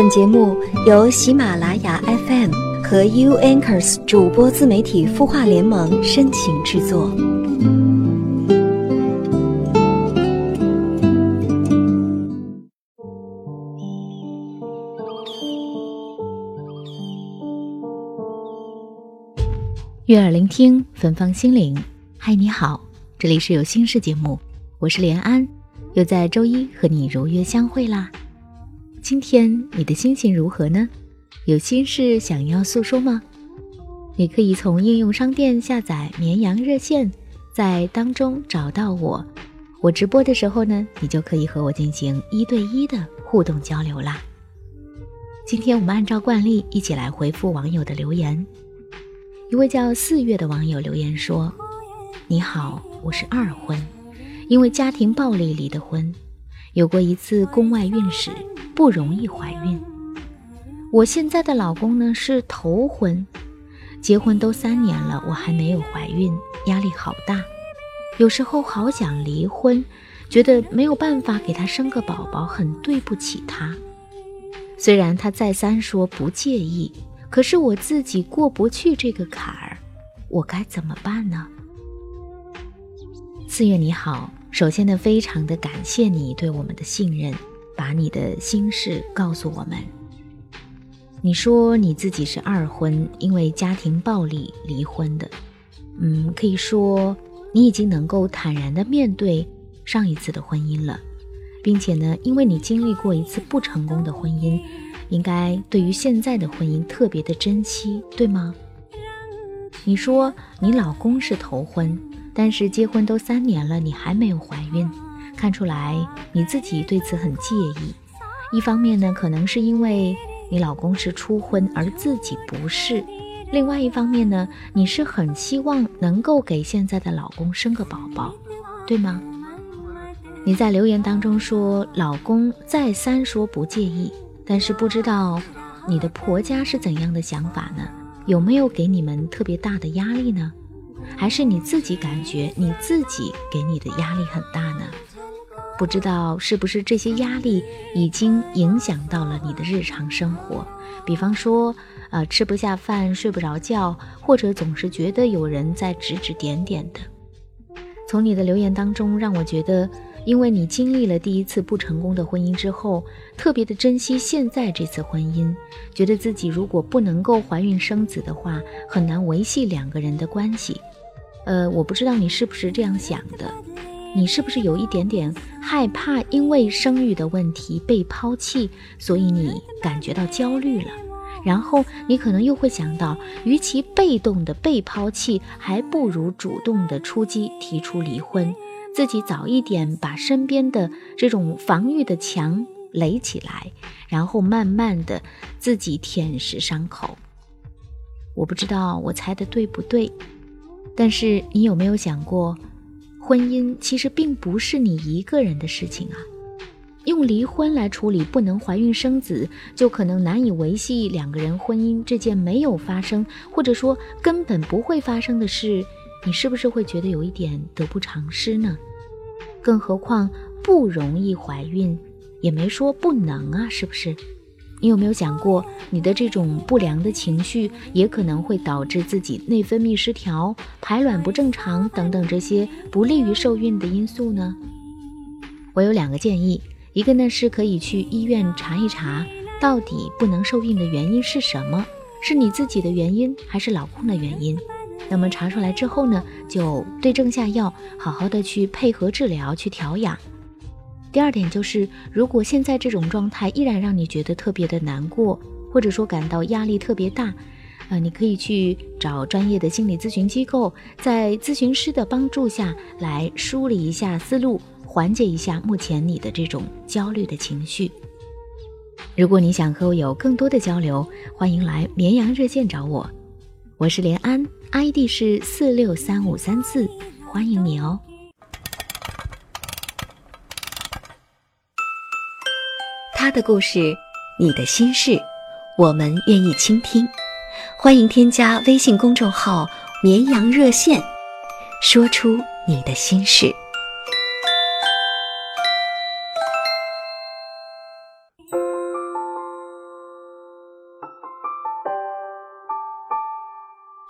本节目由喜马拉雅 FM 和 U Anchors 主播自媒体孵化联盟深情制作。悦耳聆听，芬芳心灵。嗨，你好，这里是有心事节目，我是连安，又在周一和你如约相会啦。今天你的心情如何呢？有心事想要诉说吗？你可以从应用商店下载绵羊热线，在当中找到我。我直播的时候呢，你就可以和我进行一对一的互动交流啦。今天我们按照惯例一起来回复网友的留言。一位叫四月的网友留言说：“你好，我是二婚，因为家庭暴力离的婚，有过一次宫外孕史，不容易怀孕。我现在的老公呢是头婚，结婚都三年了，我还没有怀孕，压力好大，有时候好想离婚，觉得没有办法给他生个宝宝，很对不起他。虽然他再三说不介意。”可是我自己过不去这个坎儿，我该怎么办呢？四月你好，首先呢，非常的感谢你对我们的信任，把你的心事告诉我们。你说你自己是二婚，因为家庭暴力离婚的，嗯，可以说你已经能够坦然的面对上一次的婚姻了，并且呢，因为你经历过一次不成功的婚姻。应该对于现在的婚姻特别的珍惜，对吗？你说你老公是头婚，但是结婚都三年了，你还没有怀孕，看出来你自己对此很介意。一方面呢，可能是因为你老公是初婚，而自己不是；另外一方面呢，你是很希望能够给现在的老公生个宝宝，对吗？你在留言当中说，老公再三说不介意。但是不知道你的婆家是怎样的想法呢？有没有给你们特别大的压力呢？还是你自己感觉你自己给你的压力很大呢？不知道是不是这些压力已经影响到了你的日常生活？比方说，呃，吃不下饭、睡不着觉，或者总是觉得有人在指指点点的。从你的留言当中，让我觉得。因为你经历了第一次不成功的婚姻之后，特别的珍惜现在这次婚姻，觉得自己如果不能够怀孕生子的话，很难维系两个人的关系。呃，我不知道你是不是这样想的，你是不是有一点点害怕因为生育的问题被抛弃，所以你感觉到焦虑了？然后你可能又会想到，与其被动的被抛弃，还不如主动的出击，提出离婚。自己早一点把身边的这种防御的墙垒起来，然后慢慢的自己舔舐伤口。我不知道我猜的对不对，但是你有没有想过，婚姻其实并不是你一个人的事情啊。用离婚来处理不能怀孕生子，就可能难以维系两个人婚姻这件没有发生，或者说根本不会发生的事，你是不是会觉得有一点得不偿失呢？更何况不容易怀孕，也没说不能啊，是不是？你有没有想过，你的这种不良的情绪也可能会导致自己内分泌失调、排卵不正常等等这些不利于受孕的因素呢？我有两个建议，一个呢是可以去医院查一查，到底不能受孕的原因是什么，是你自己的原因还是老公的原因？那么查出来之后呢，就对症下药，好好的去配合治疗，去调养。第二点就是，如果现在这种状态依然让你觉得特别的难过，或者说感到压力特别大，呃，你可以去找专业的心理咨询机构，在咨询师的帮助下来梳理一下思路，缓解一下目前你的这种焦虑的情绪。如果你想和我有更多的交流，欢迎来绵阳热线找我，我是连安。ID 是四六三五三四，欢迎你哦。他的故事，你的心事，我们愿意倾听。欢迎添加微信公众号“绵羊热线”，说出你的心事。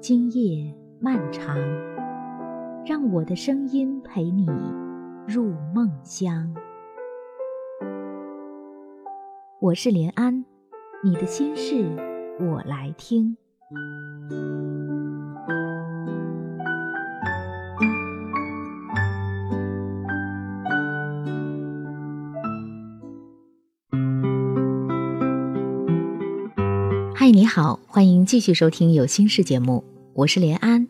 今夜漫长，让我的声音陪你入梦乡。我是连安，你的心事我来听。嗨，你好，欢迎继续收听有心事节目，我是连安。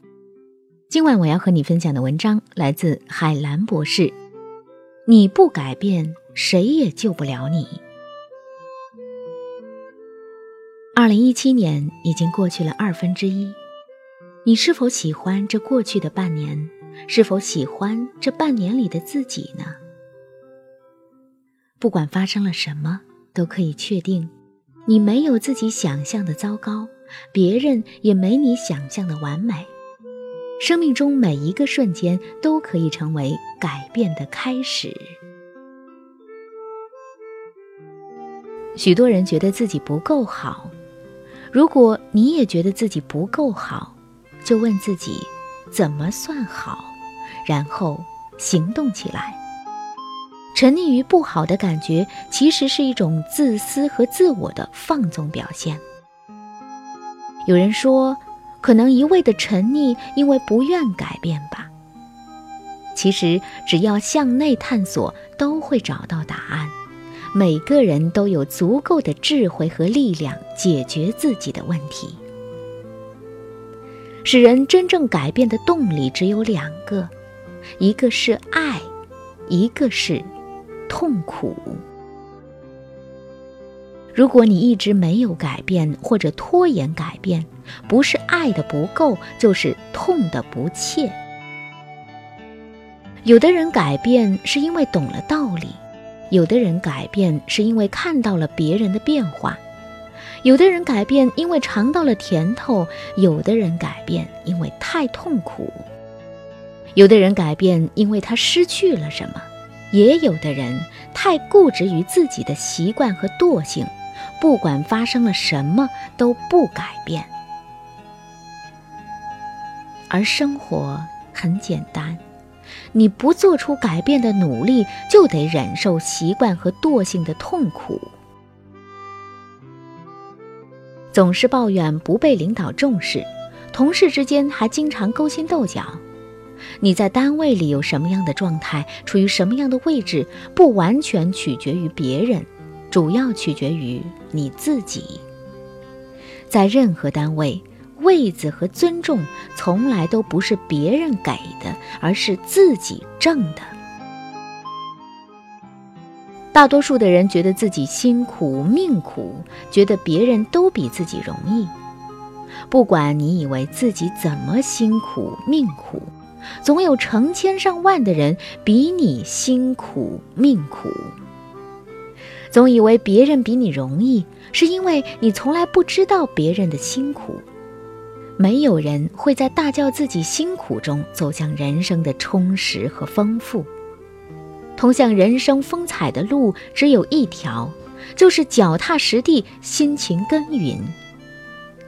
今晚我要和你分享的文章来自海兰博士。你不改变，谁也救不了你。二零一七年已经过去了二分之一，你是否喜欢这过去的半年？是否喜欢这半年里的自己呢？不管发生了什么，都可以确定。你没有自己想象的糟糕，别人也没你想象的完美。生命中每一个瞬间都可以成为改变的开始。许多人觉得自己不够好，如果你也觉得自己不够好，就问自己怎么算好，然后行动起来。沉溺于不好的感觉，其实是一种自私和自我的放纵表现。有人说，可能一味的沉溺，因为不愿改变吧。其实，只要向内探索，都会找到答案。每个人都有足够的智慧和力量解决自己的问题。使人真正改变的动力只有两个，一个是爱，一个是。痛苦。如果你一直没有改变或者拖延改变，不是爱的不够，就是痛的不切。有的人改变是因为懂了道理，有的人改变是因为看到了别人的变化，有的人改变因为尝到了甜头，有的人改变因为太痛苦，有的人改变因为他失去了什么。也有的人太固执于自己的习惯和惰性，不管发生了什么都不改变。而生活很简单，你不做出改变的努力，就得忍受习惯和惰性的痛苦。总是抱怨不被领导重视，同事之间还经常勾心斗角。你在单位里有什么样的状态，处于什么样的位置，不完全取决于别人，主要取决于你自己。在任何单位，位子和尊重从来都不是别人给的，而是自己挣的。大多数的人觉得自己辛苦命苦，觉得别人都比自己容易。不管你以为自己怎么辛苦命苦。总有成千上万的人比你辛苦命苦，总以为别人比你容易，是因为你从来不知道别人的辛苦。没有人会在大叫自己辛苦中走向人生的充实和丰富。通向人生风采的路只有一条，就是脚踏实地，辛勤耕耘。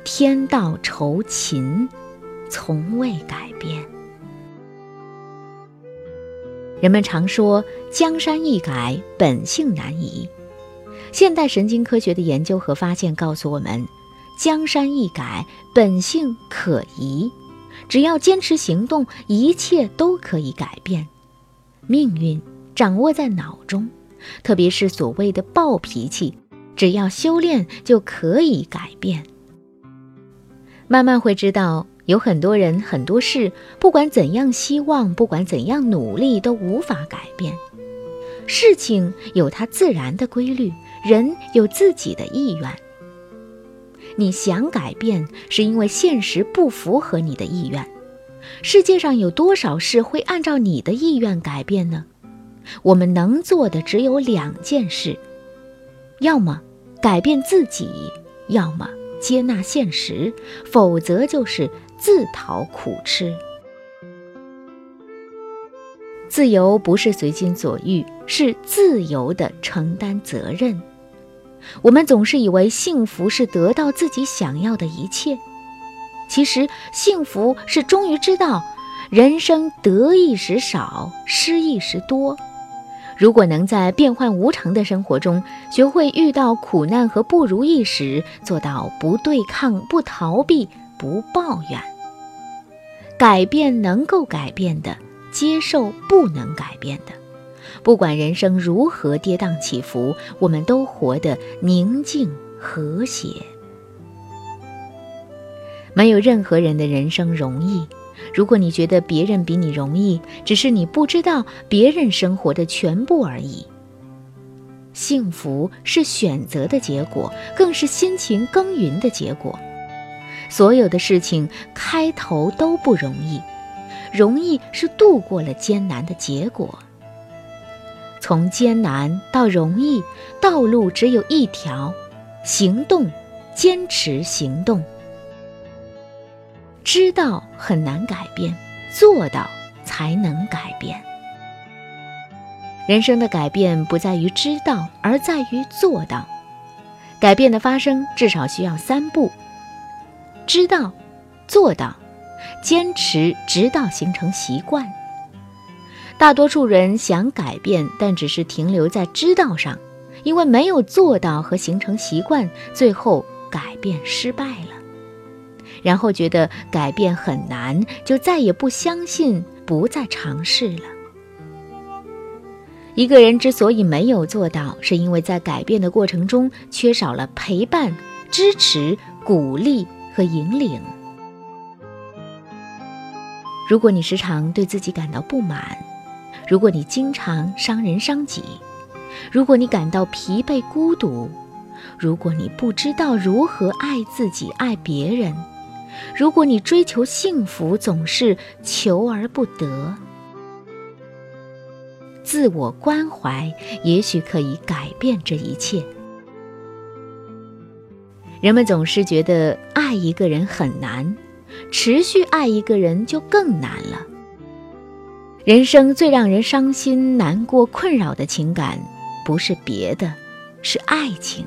天道酬勤，从未改变。人们常说“江山易改，本性难移”。现代神经科学的研究和发现告诉我们，江山易改，本性可移。只要坚持行动，一切都可以改变。命运掌握在脑中，特别是所谓的暴脾气，只要修炼就可以改变。慢慢会知道。有很多人、很多事，不管怎样希望，不管怎样努力，都无法改变。事情有它自然的规律，人有自己的意愿。你想改变，是因为现实不符合你的意愿。世界上有多少事会按照你的意愿改变呢？我们能做的只有两件事：要么改变自己，要么接纳现实，否则就是自讨苦吃。自由不是随心所欲，是自由的承担责任。我们总是以为幸福是得到自己想要的一切，其实幸福是终于知道，人生得意时少，失意时多。如果能在变幻无常的生活中，学会遇到苦难和不如意时，做到不对抗、不逃避、不抱怨，改变能够改变的。接受不能改变的，不管人生如何跌宕起伏，我们都活得宁静和谐。没有任何人的人生容易。如果你觉得别人比你容易，只是你不知道别人生活的全部而已。幸福是选择的结果，更是辛勤耕耘的结果。所有的事情开头都不容易。容易是度过了艰难的结果。从艰难到容易，道路只有一条：行动，坚持行动。知道很难改变，做到才能改变。人生的改变不在于知道，而在于做到。改变的发生至少需要三步：知道，做到。坚持直到形成习惯。大多数人想改变，但只是停留在知道上，因为没有做到和形成习惯，最后改变失败了。然后觉得改变很难，就再也不相信，不再尝试了。一个人之所以没有做到，是因为在改变的过程中缺少了陪伴、支持、鼓励和引领。如果你时常对自己感到不满，如果你经常伤人伤己，如果你感到疲惫孤独，如果你不知道如何爱自己爱别人，如果你追求幸福总是求而不得，自我关怀也许可以改变这一切。人们总是觉得爱一个人很难。持续爱一个人就更难了。人生最让人伤心、难过、困扰的情感，不是别的，是爱情。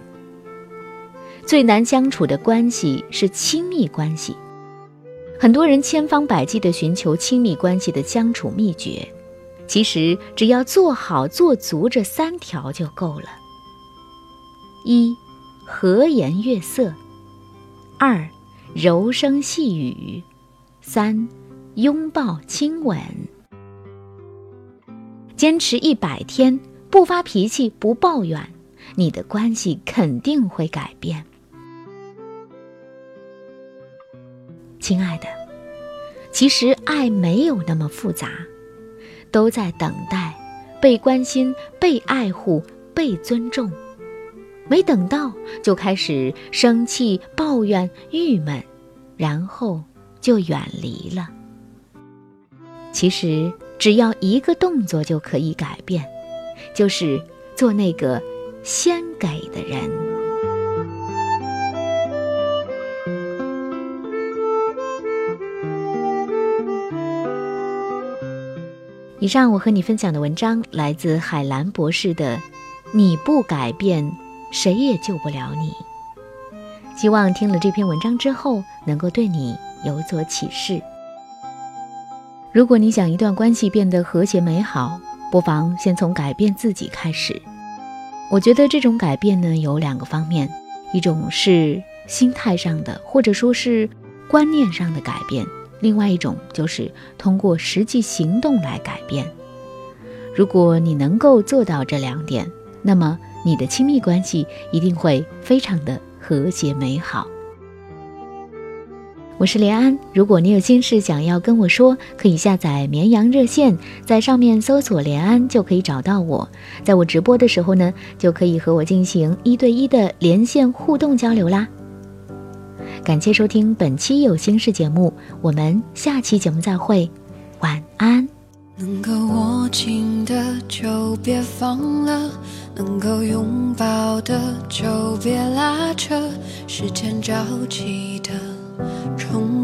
最难相处的关系是亲密关系。很多人千方百计地寻求亲密关系的相处秘诀，其实只要做好做足这三条就够了：一、和颜悦色；二、柔声细语，三，拥抱亲吻。坚持一百天，不发脾气，不抱怨，你的关系肯定会改变。亲爱的，其实爱没有那么复杂，都在等待被关心、被爱护、被尊重。没等到，就开始生气、抱怨、郁闷，然后就远离了。其实只要一个动作就可以改变，就是做那个先给的人。以上我和你分享的文章来自海兰博士的《你不改变》。谁也救不了你。希望听了这篇文章之后，能够对你有所启示。如果你想一段关系变得和谐美好，不妨先从改变自己开始。我觉得这种改变呢，有两个方面：一种是心态上的，或者说是观念上的改变；另外一种就是通过实际行动来改变。如果你能够做到这两点，那么。你的亲密关系一定会非常的和谐美好。我是连安，如果你有心事想要跟我说，可以下载绵羊热线，在上面搜索连安就可以找到我。在我直播的时候呢，就可以和我进行一对一的连线互动交流啦。感谢收听本期有心事节目，我们下期节目再会，晚安。能够握紧的就别放了，能够拥抱的就别拉扯，时间着急的